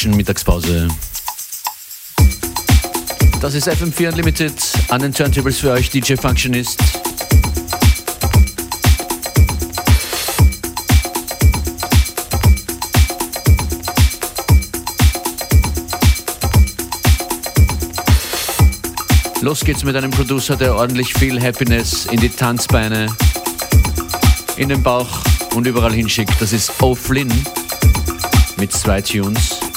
Rhythmischen Mittagspause. Das ist FM4 Unlimited an den Turntables für euch, DJ Functionist. Los geht's mit einem Producer, der ordentlich viel Happiness in die Tanzbeine, in den Bauch und überall hinschickt. Das ist O'Flynn mit zwei Tunes.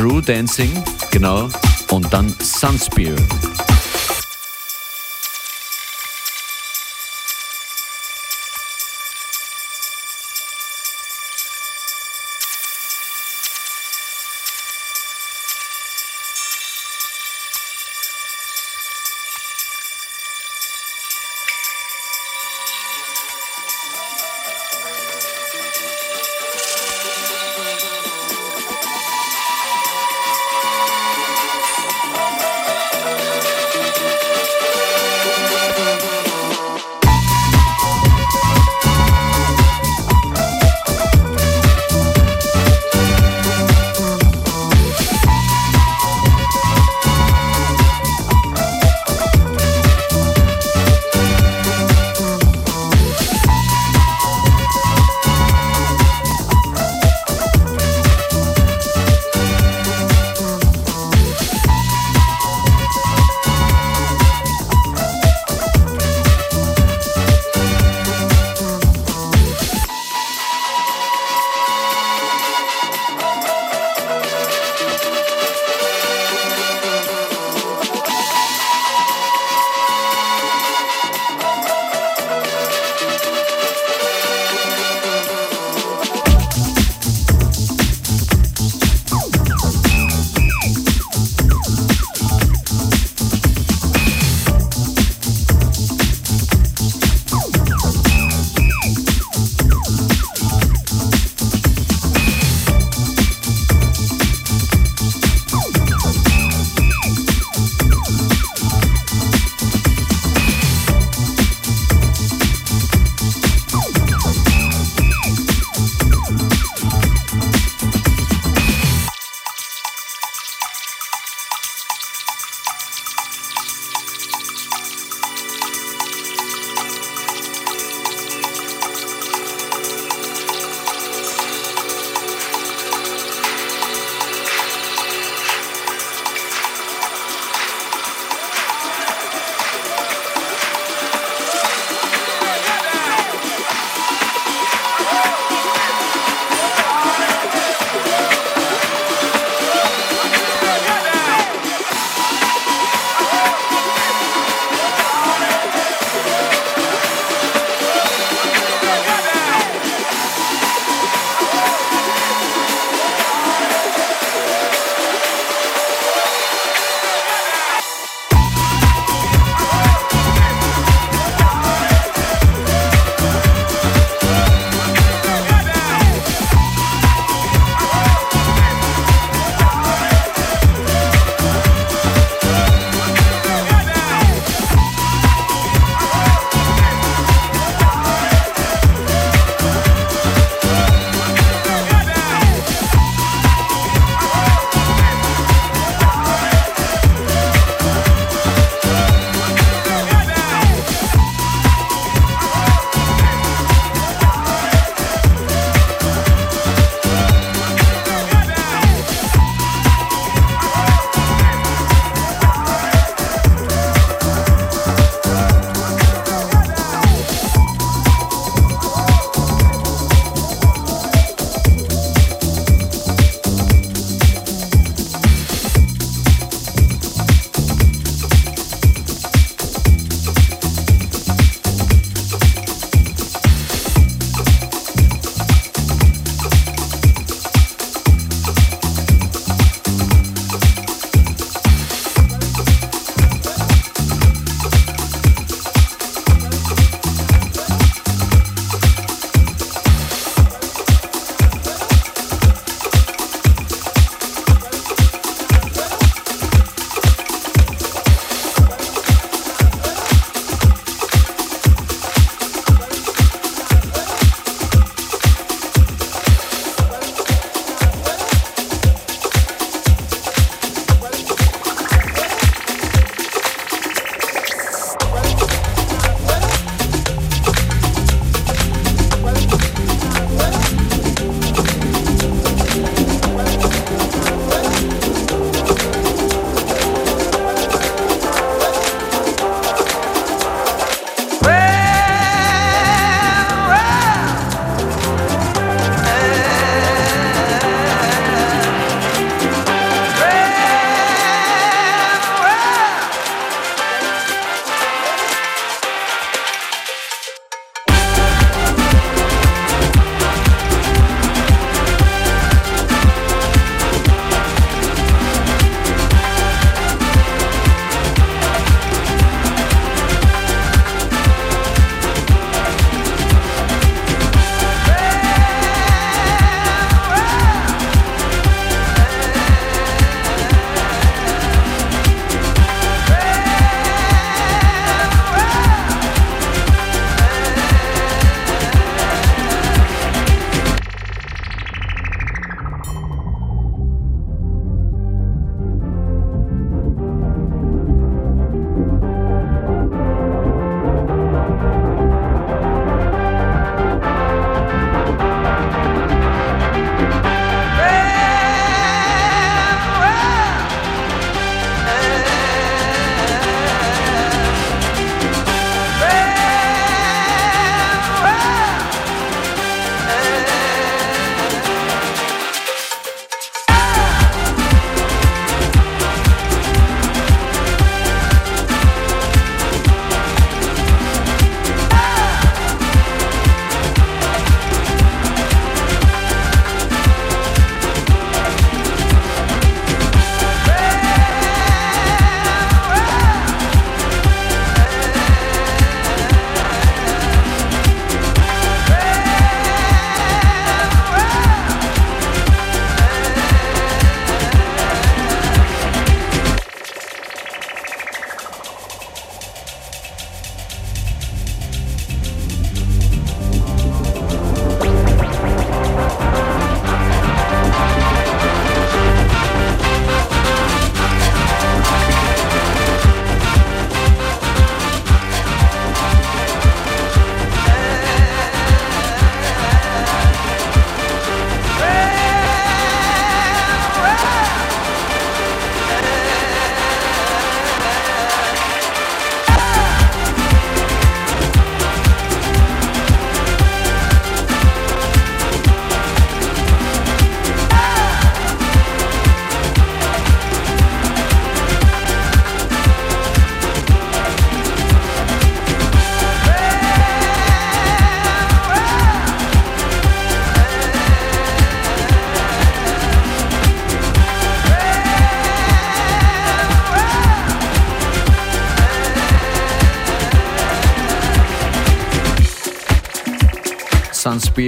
True Dancing, genau, und dann Sunspear.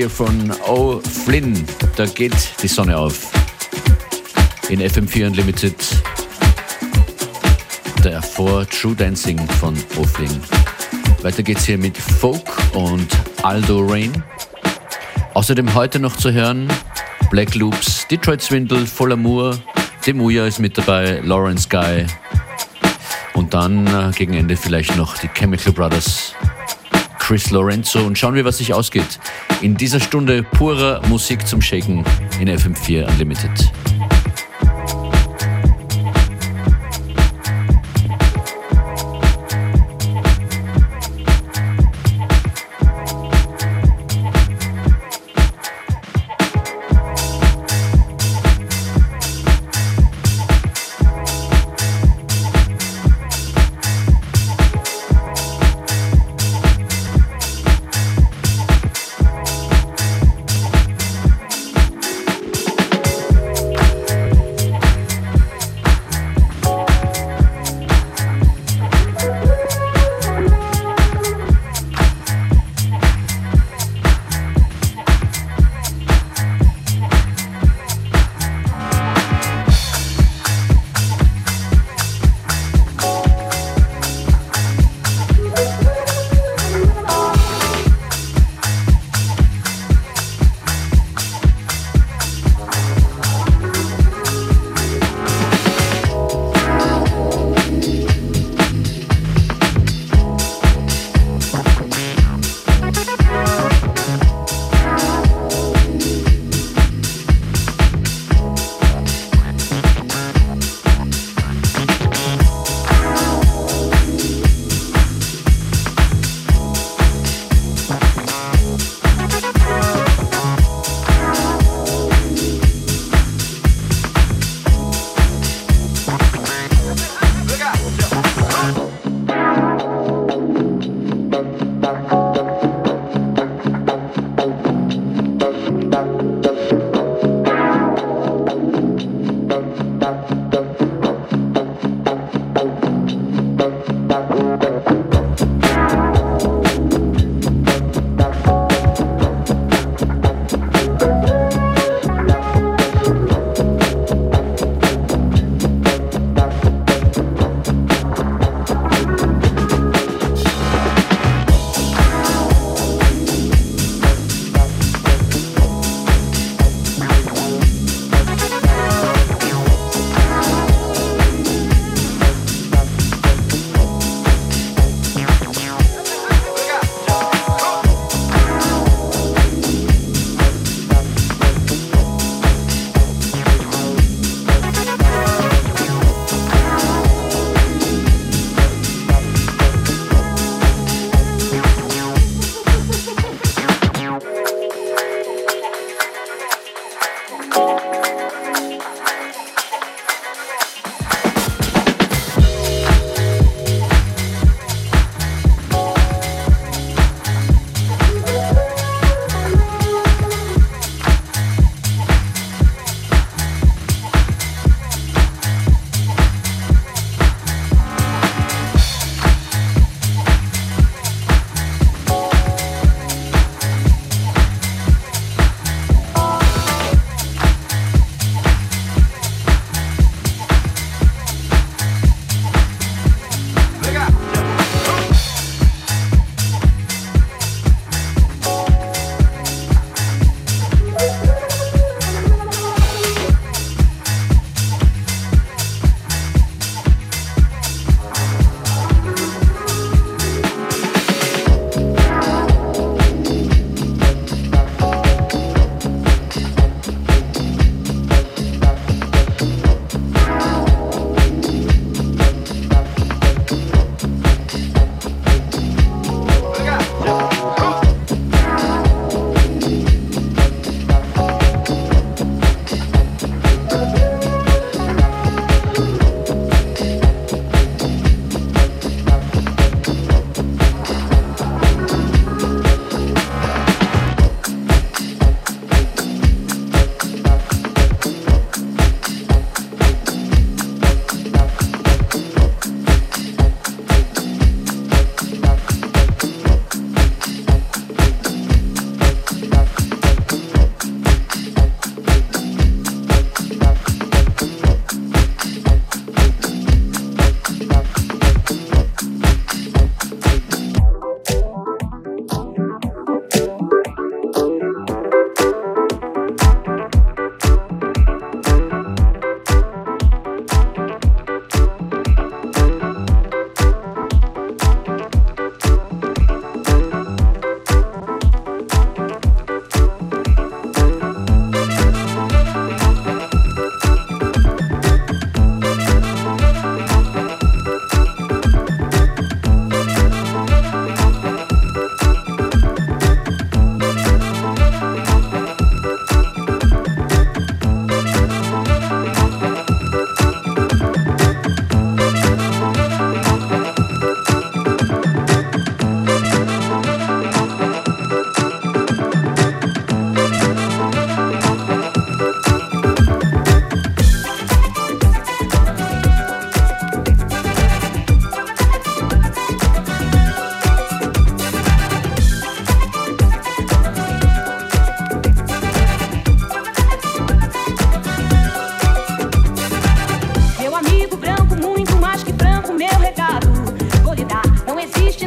Sunspear von O'Flynn. Da geht die Sonne auf. In FM4 Unlimited. Davor True Dancing von O'Flynn. Weiter geht's hier mit Folk und Aldo Rain. Außerdem heute noch zu hören Black Loops, Detroit Swindle, Voll Amour, Demuya ist mit dabei, Lawrence Guy und dann äh, gegen Ende vielleicht noch die Chemical Brothers, Chris Lorenzo und schauen wir, was sich ausgeht. In dieser Stunde purer Musik zum Shaken in FM4 Unlimited.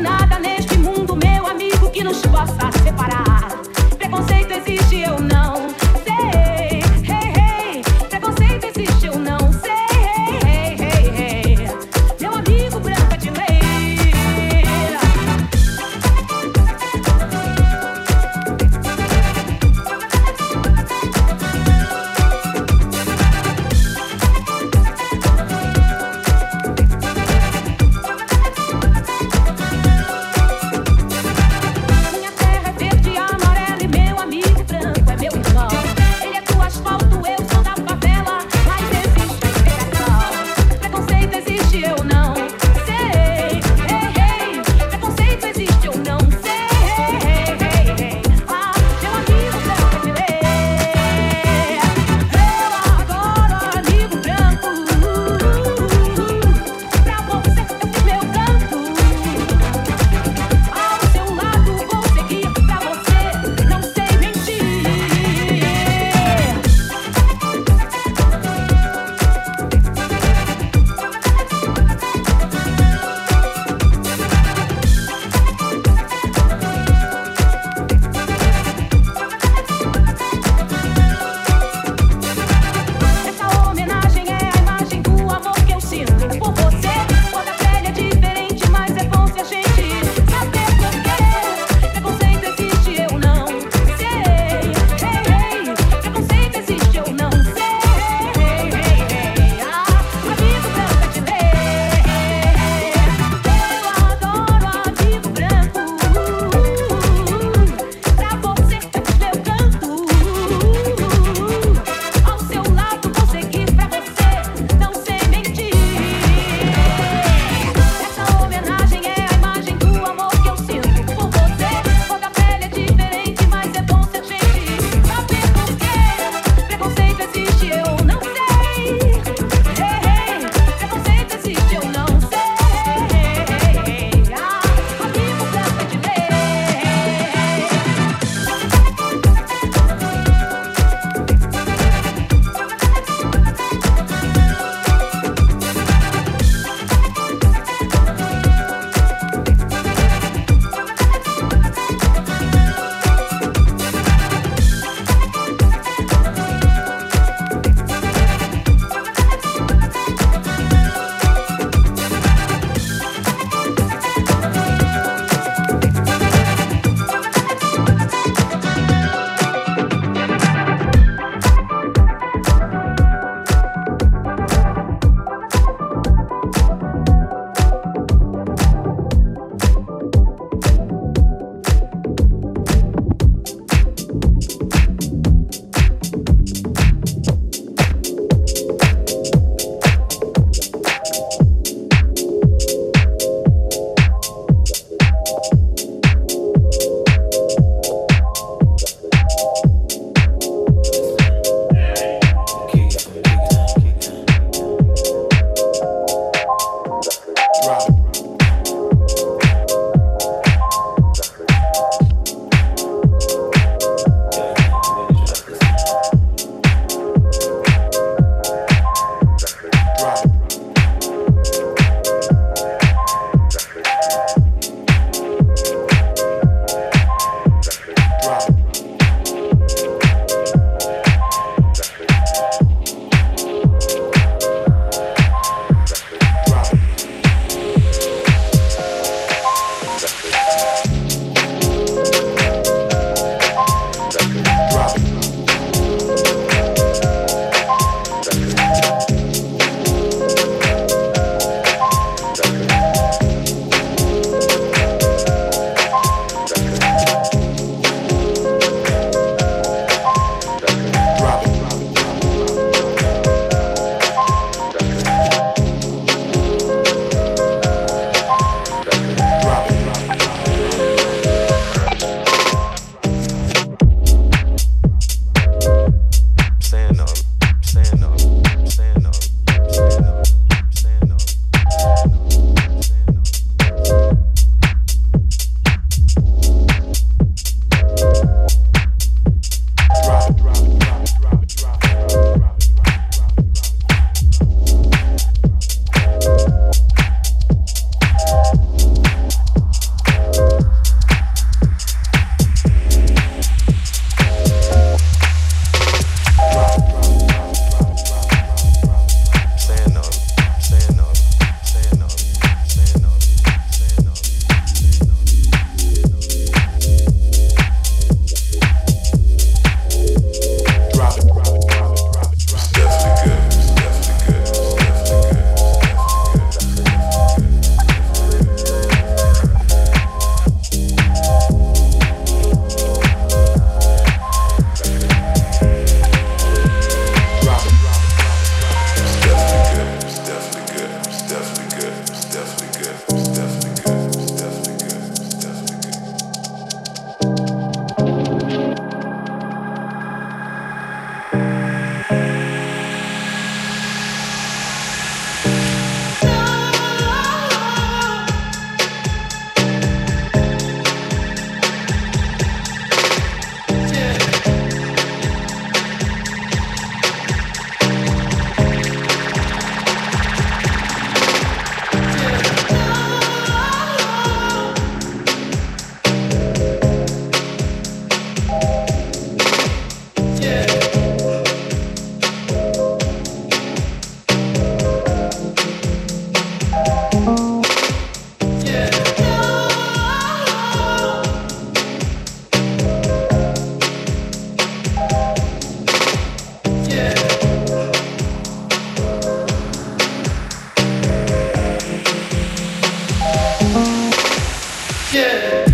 nada neste mundo, meu amigo, que nos possa separar. Yeah.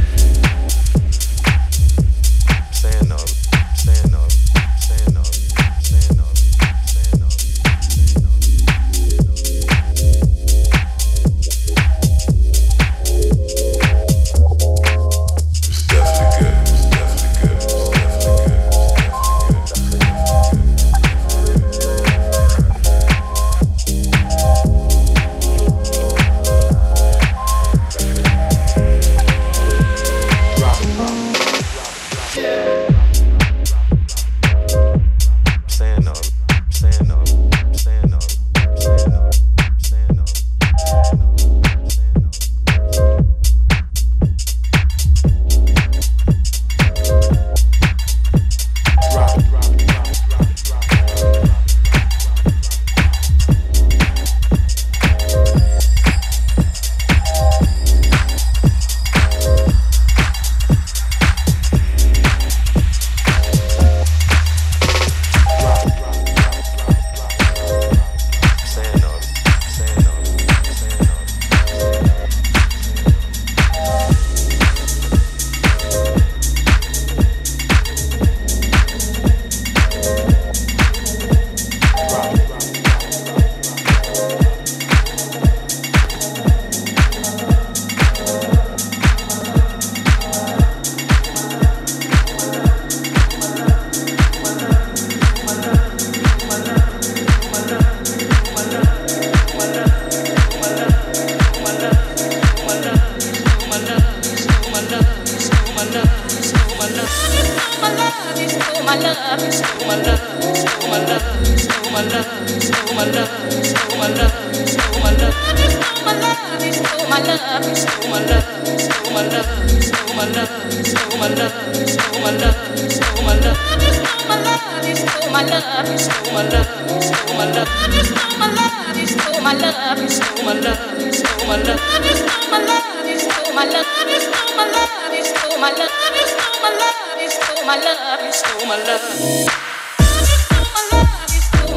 my love, you stole my love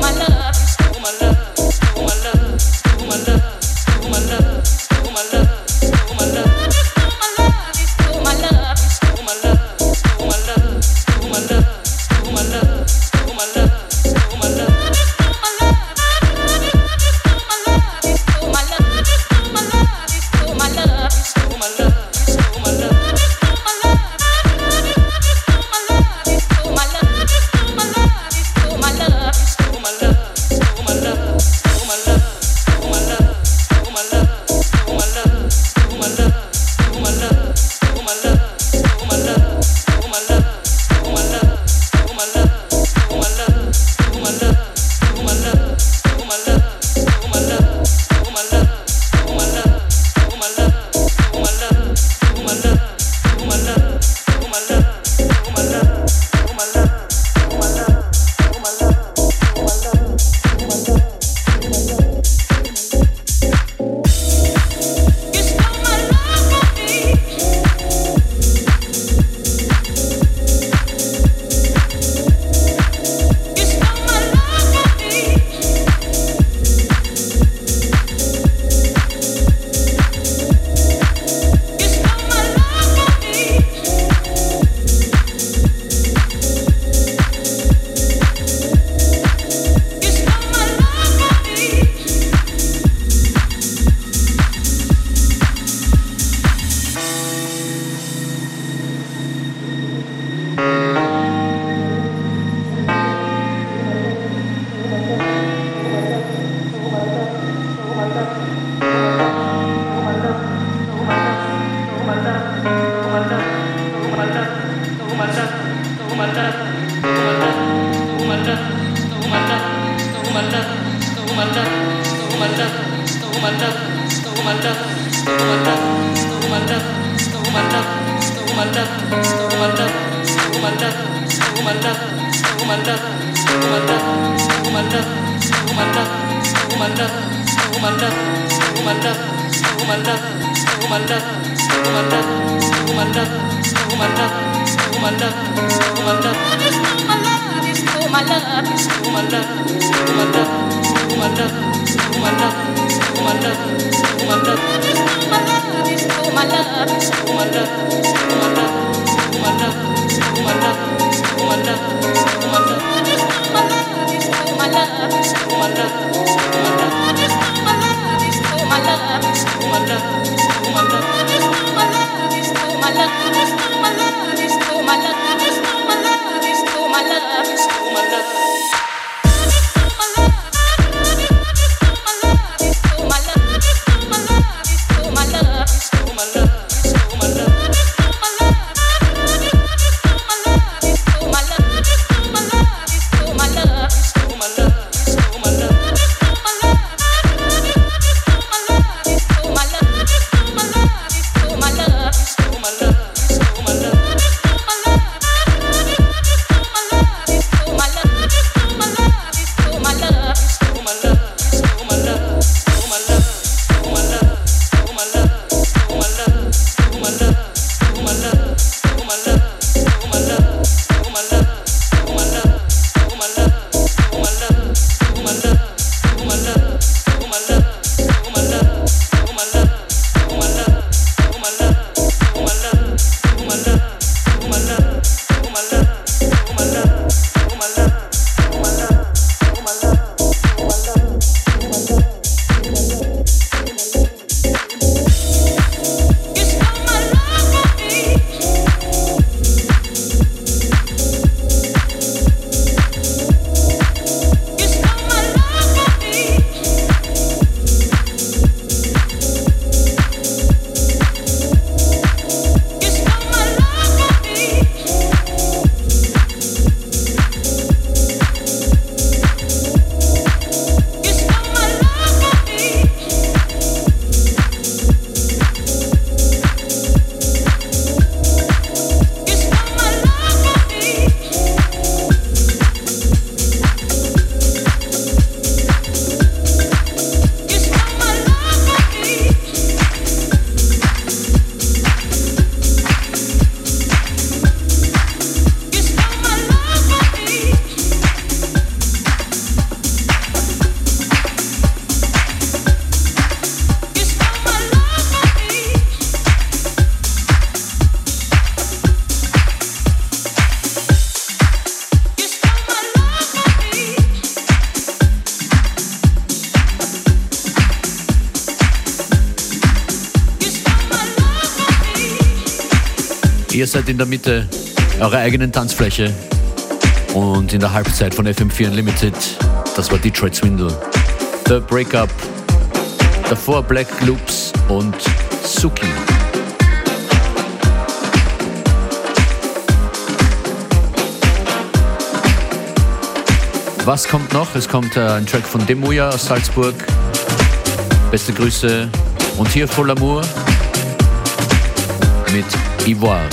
my love. my love is, oh my love is, oh my love is, oh my love. Seid in der Mitte eurer eigenen Tanzfläche und in der Halbzeit von FM4 Unlimited, das war Detroit Swindle. The Breakup, davor Black Loops und Suki. Was kommt noch? Es kommt äh, ein Track von Demuya aus Salzburg. Beste Grüße. Und hier Full Amour mit Ivoire.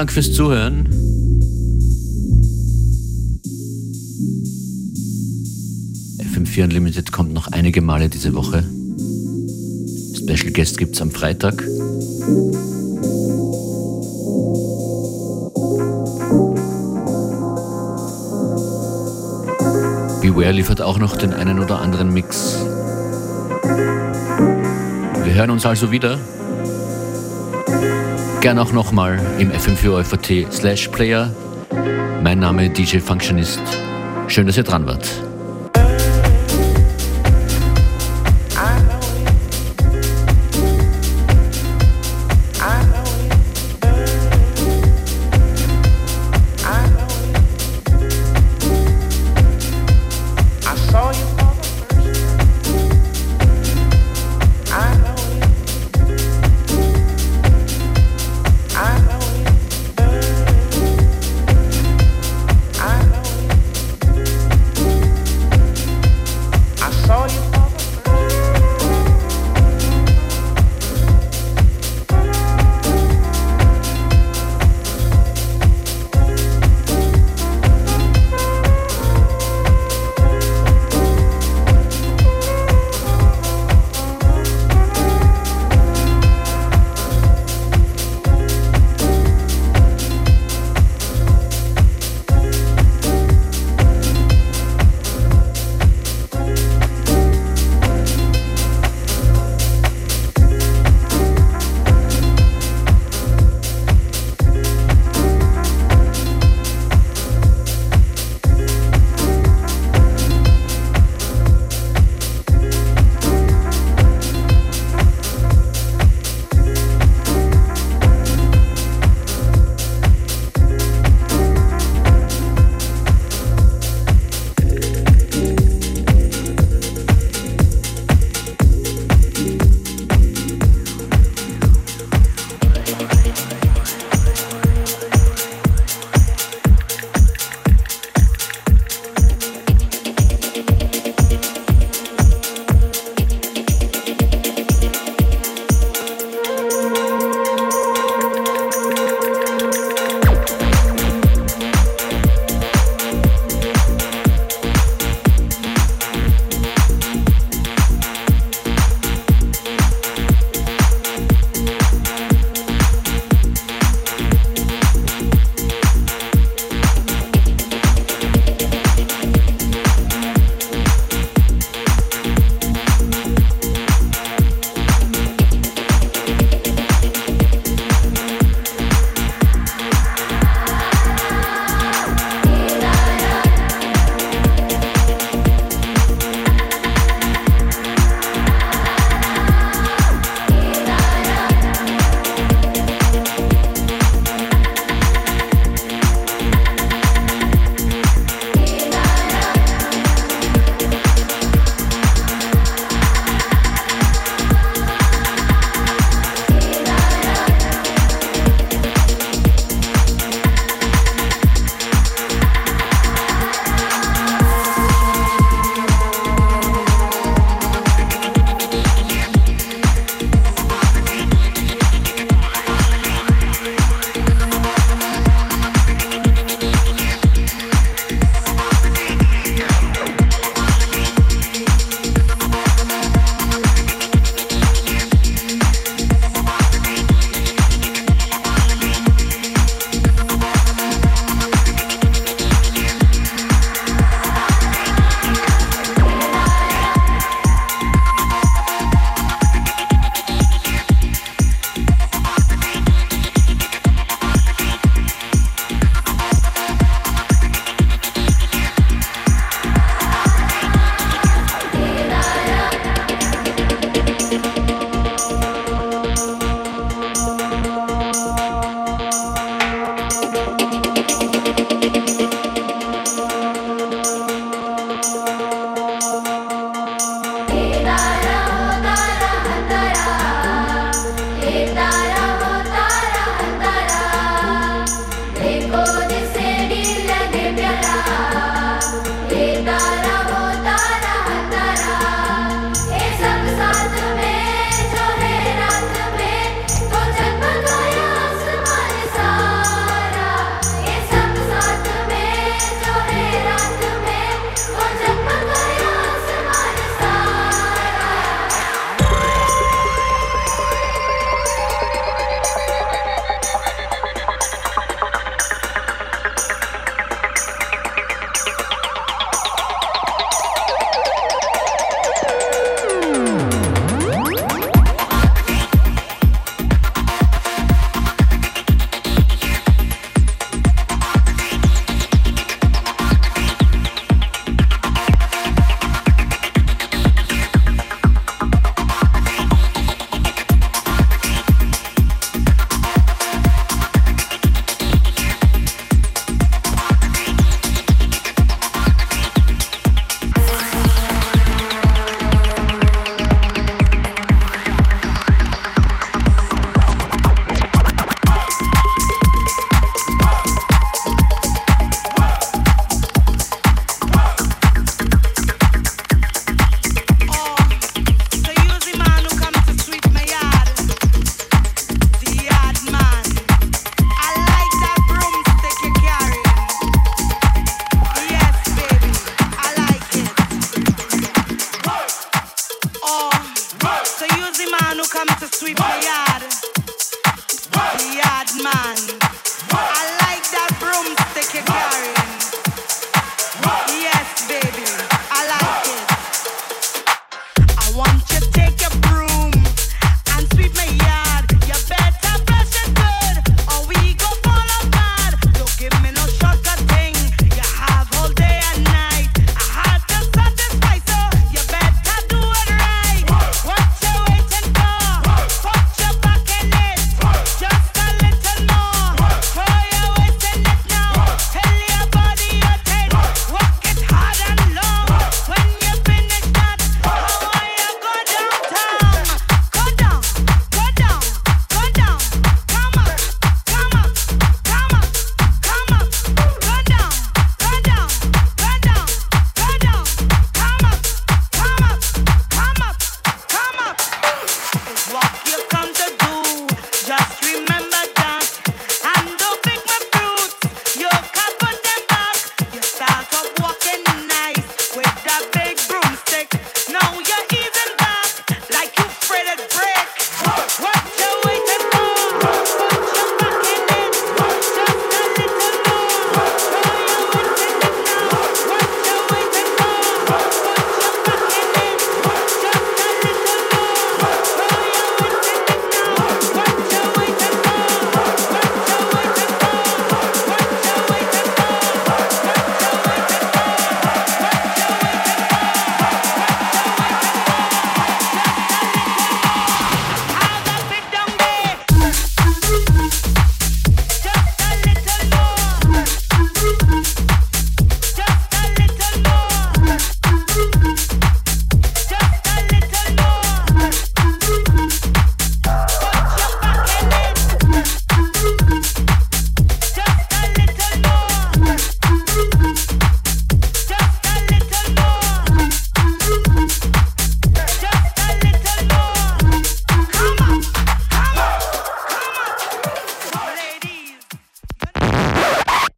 Dank fürs Zuhören. FM4 Unlimited kommt noch einige Male diese Woche. Special Guest gibt's am Freitag. Beware liefert auch noch den einen oder anderen Mix. Wir hören uns also wieder. Gern auch nochmal im FM4 slash Player. Mein Name DJ Functionist. Schön, dass ihr dran wart.